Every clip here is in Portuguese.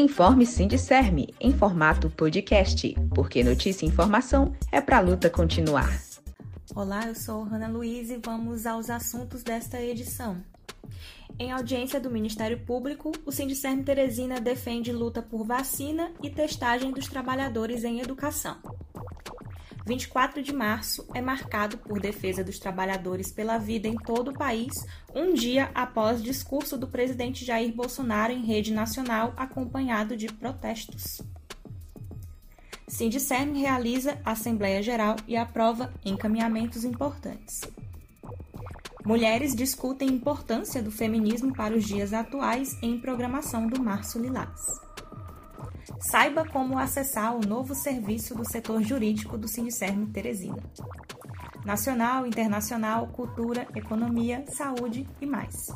Informe Sindicerme em formato podcast, porque notícia e informação é para a luta continuar. Olá, eu sou Ana Luiz e vamos aos assuntos desta edição. Em audiência do Ministério Público, o Sindicerme Teresina defende luta por vacina e testagem dos trabalhadores em educação. 24 de março é marcado por defesa dos trabalhadores pela vida em todo o país, um dia após discurso do presidente Jair Bolsonaro em rede nacional, acompanhado de protestos. Sindicern realiza Assembleia Geral e aprova encaminhamentos importantes. Mulheres discutem importância do feminismo para os dias atuais em programação do Março Lilás. Saiba como acessar o novo serviço do setor jurídico do Sinicerme Teresina. Nacional, internacional, cultura, economia, saúde e mais.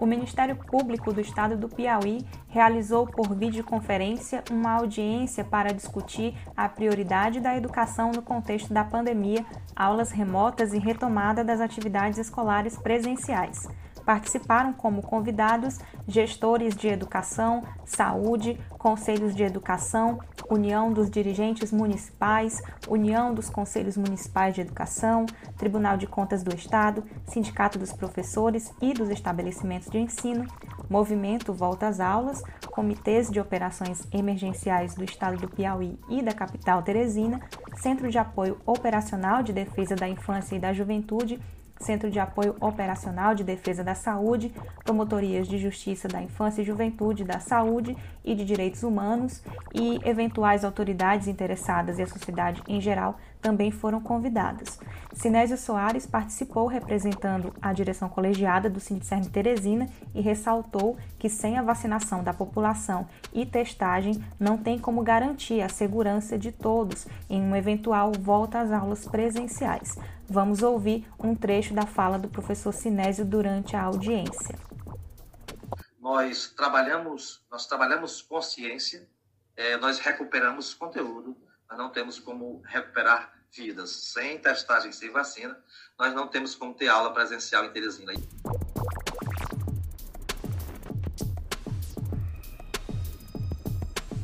O Ministério Público do Estado do Piauí realizou por videoconferência uma audiência para discutir a prioridade da educação no contexto da pandemia, aulas remotas e retomada das atividades escolares presenciais. Participaram como convidados gestores de educação, saúde, conselhos de educação, União dos Dirigentes Municipais, União dos Conselhos Municipais de Educação, Tribunal de Contas do Estado, Sindicato dos Professores e dos Estabelecimentos de Ensino, Movimento Volta às Aulas, Comitês de Operações Emergenciais do Estado do Piauí e da capital Teresina, Centro de Apoio Operacional de Defesa da Infância e da Juventude Centro de Apoio Operacional de Defesa da Saúde, Promotorias de Justiça da Infância e Juventude, da Saúde e de Direitos Humanos e eventuais autoridades interessadas e a sociedade em geral também foram convidadas. Sinésio Soares participou representando a direção colegiada do Sindicerme Teresina e ressaltou que sem a vacinação da população e testagem não tem como garantir a segurança de todos em uma eventual volta às aulas presenciais. Vamos ouvir um trecho da fala do professor Sinésio durante a audiência. Nós trabalhamos, nós trabalhamos consciência, é, nós recuperamos conteúdo, nós não temos como recuperar vidas. Sem testagem, sem vacina, nós não temos como ter aula presencial em Teresina.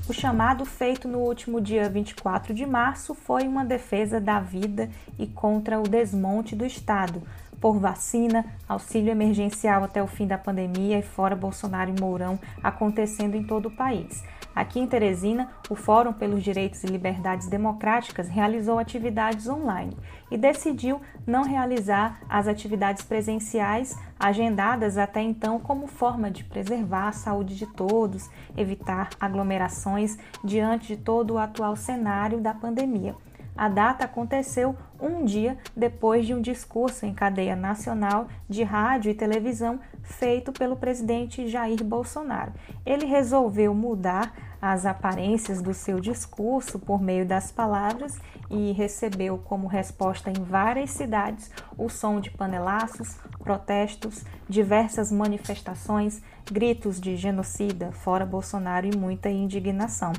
O chamado feito no último dia 24 de março foi uma defesa da vida e contra o desmonte do Estado, por vacina, auxílio emergencial até o fim da pandemia e fora Bolsonaro e Mourão acontecendo em todo o país. Aqui em Teresina, o Fórum pelos Direitos e Liberdades Democráticas realizou atividades online e decidiu não realizar as atividades presenciais agendadas até então como forma de preservar a saúde de todos, evitar aglomerações diante de todo o atual cenário da pandemia. A data aconteceu um dia depois de um discurso em cadeia nacional de rádio e televisão feito pelo presidente Jair Bolsonaro. Ele resolveu mudar as aparências do seu discurso por meio das palavras e recebeu como resposta em várias cidades o som de panelaços, protestos, diversas manifestações, gritos de genocida, fora Bolsonaro e muita indignação.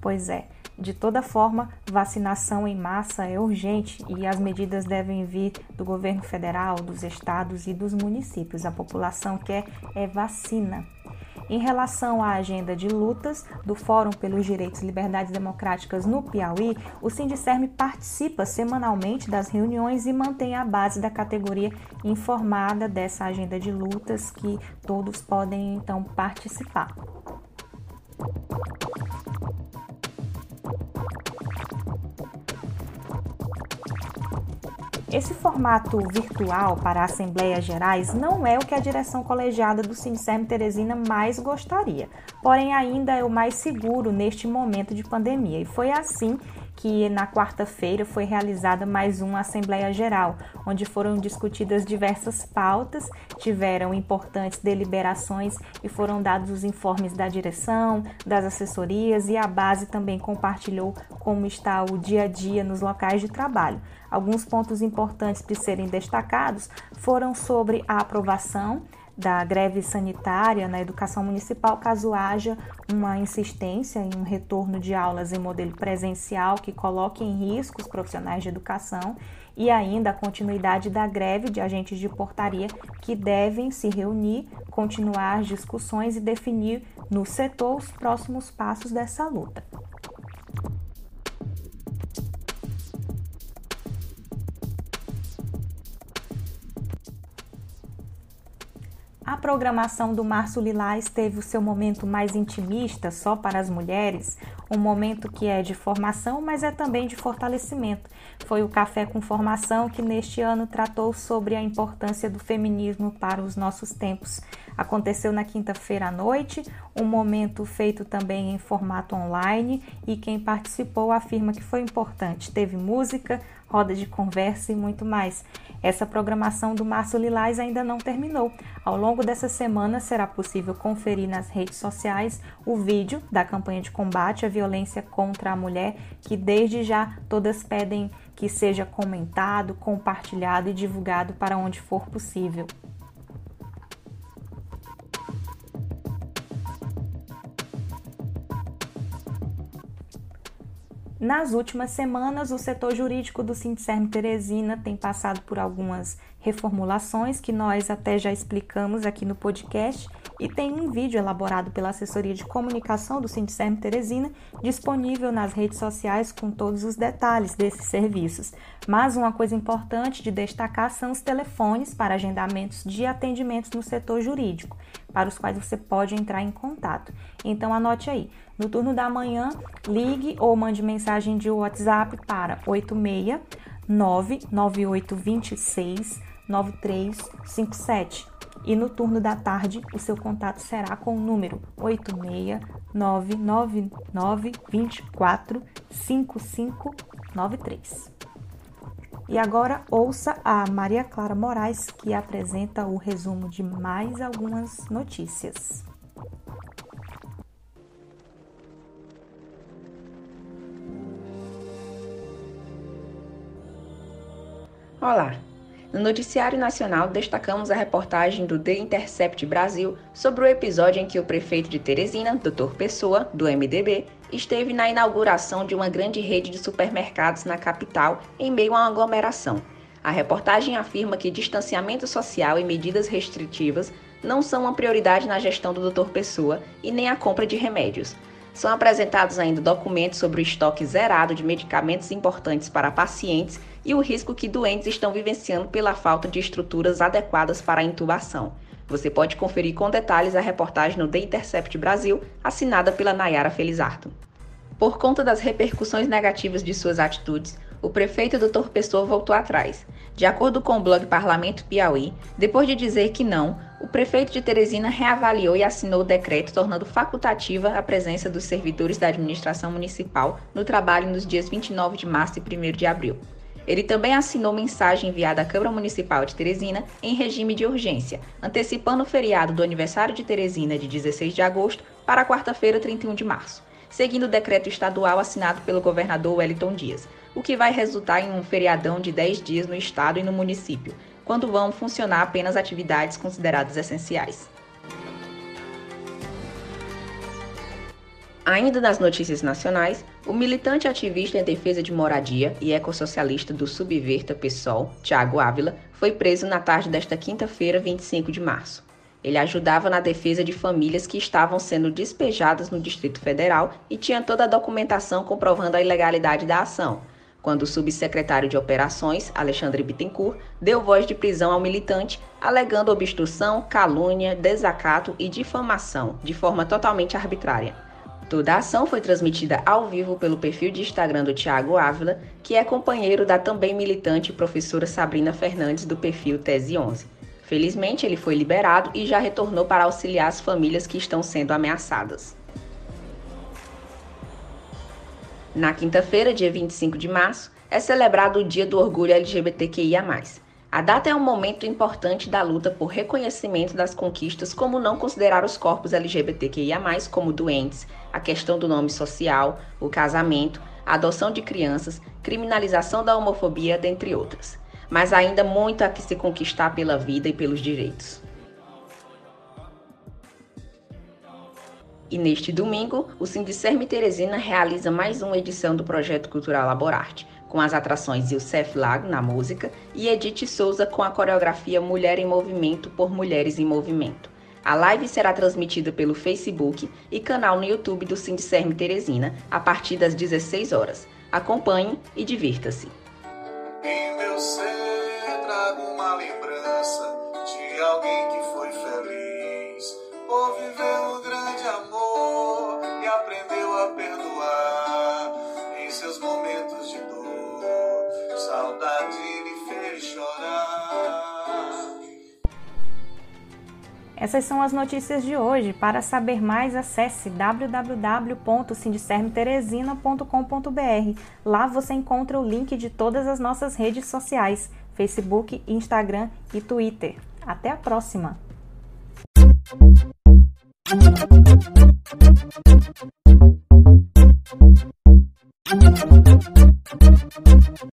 Pois é, de toda forma, vacinação em massa é urgente e as medidas devem vir do governo federal, dos estados e dos municípios. A população quer é vacina. Em relação à agenda de lutas do Fórum pelos Direitos e Liberdades Democráticas no Piauí, o Sindicerme participa semanalmente das reuniões e mantém a base da categoria informada dessa agenda de lutas que todos podem então participar. Esse formato virtual para assembleias gerais não é o que a direção colegiada do Sincerme Teresina mais gostaria, porém ainda é o mais seguro neste momento de pandemia. E foi assim que na quarta-feira foi realizada mais uma Assembleia Geral, onde foram discutidas diversas pautas, tiveram importantes deliberações e foram dados os informes da direção, das assessorias e a base também compartilhou como está o dia a dia nos locais de trabalho. Alguns pontos importantes de serem destacados foram sobre a aprovação da greve sanitária na educação municipal, caso haja uma insistência em um retorno de aulas em modelo presencial que coloque em risco os profissionais de educação e ainda a continuidade da greve de agentes de portaria que devem se reunir, continuar as discussões e definir no setor os próximos passos dessa luta. Programação do Março Lilás teve o seu momento mais intimista, só para as mulheres, um momento que é de formação, mas é também de fortalecimento. Foi o Café com Formação que neste ano tratou sobre a importância do feminismo para os nossos tempos. Aconteceu na quinta-feira à noite, um momento feito também em formato online e quem participou afirma que foi importante. Teve música, roda de conversa e muito mais. Essa programação do Março Lilás ainda não terminou. Ao longo dessa semana será possível conferir nas redes sociais o vídeo da campanha de combate à violência contra a mulher, que desde já todas pedem que seja comentado, compartilhado e divulgado para onde for possível. Nas últimas semanas, o setor jurídico do Sindicerme Teresina tem passado por algumas reformulações que nós até já explicamos aqui no podcast e tem um vídeo elaborado pela assessoria de comunicação do Sindicerme Teresina disponível nas redes sociais com todos os detalhes desses serviços. Mas uma coisa importante de destacar são os telefones para agendamentos de atendimentos no setor jurídico, para os quais você pode entrar em contato. Então anote aí. No turno da manhã, ligue ou mande mensagem de WhatsApp para 86 99826 9357. E no turno da tarde, o seu contato será com o número 86999245593. E agora ouça a Maria Clara Moraes, que apresenta o resumo de mais algumas notícias. Olá! No Noticiário Nacional destacamos a reportagem do The Intercept Brasil sobre o episódio em que o prefeito de Teresina, Dr. Pessoa, do MDB, esteve na inauguração de uma grande rede de supermercados na capital em meio a uma aglomeração. A reportagem afirma que distanciamento social e medidas restritivas não são uma prioridade na gestão do Dr. Pessoa e nem a compra de remédios. São apresentados ainda documentos sobre o estoque zerado de medicamentos importantes para pacientes e o risco que doentes estão vivenciando pela falta de estruturas adequadas para a intubação. Você pode conferir com detalhes a reportagem no The Intercept Brasil, assinada pela Nayara Felizardo. Por conta das repercussões negativas de suas atitudes, o prefeito Dr. Pessoa voltou atrás. De acordo com o blog Parlamento Piauí, depois de dizer que não, o prefeito de Teresina reavaliou e assinou o decreto tornando facultativa a presença dos servidores da administração municipal no trabalho nos dias 29 de março e 1 de abril. Ele também assinou mensagem enviada à Câmara Municipal de Teresina em regime de urgência, antecipando o feriado do aniversário de Teresina de 16 de agosto para quarta-feira, 31 de março, seguindo o decreto estadual assinado pelo governador Wellington Dias, o que vai resultar em um feriadão de 10 dias no estado e no município, quando vão funcionar apenas atividades consideradas essenciais. Ainda nas notícias nacionais, o militante ativista em defesa de moradia e ecossocialista do Subverta PSOL, Tiago Ávila, foi preso na tarde desta quinta-feira, 25 de março. Ele ajudava na defesa de famílias que estavam sendo despejadas no Distrito Federal e tinha toda a documentação comprovando a ilegalidade da ação, quando o subsecretário de Operações, Alexandre Bittencourt, deu voz de prisão ao militante, alegando obstrução, calúnia, desacato e difamação, de forma totalmente arbitrária. Toda a ação foi transmitida ao vivo pelo perfil de Instagram do Tiago Ávila, que é companheiro da também militante professora Sabrina Fernandes do perfil Tese 11. Felizmente, ele foi liberado e já retornou para auxiliar as famílias que estão sendo ameaçadas. Na quinta-feira, dia 25 de março, é celebrado o Dia do Orgulho LGBTQIA. A data é um momento importante da luta por reconhecimento das conquistas, como não considerar os corpos LGBTQIA, como doentes, a questão do nome social, o casamento, a adoção de crianças, criminalização da homofobia, dentre outras. Mas ainda muito a que se conquistar pela vida e pelos direitos. E neste domingo, o Sindicerme Teresina realiza mais uma edição do projeto cultural Laborarte, com as atrações Youssef Lago na música e Edith Souza com a coreografia Mulher em Movimento por Mulheres em Movimento. A live será transmitida pelo Facebook e canal no YouTube do Sindicerme Teresina a partir das 16 horas. Acompanhe e divirta-se. Em meu ser trago uma lembrança Essas são as notícias de hoje. Para saber mais, acesse www.sindicermeteresina.com.br. Lá você encontra o link de todas as nossas redes sociais: Facebook, Instagram e Twitter. Até a próxima!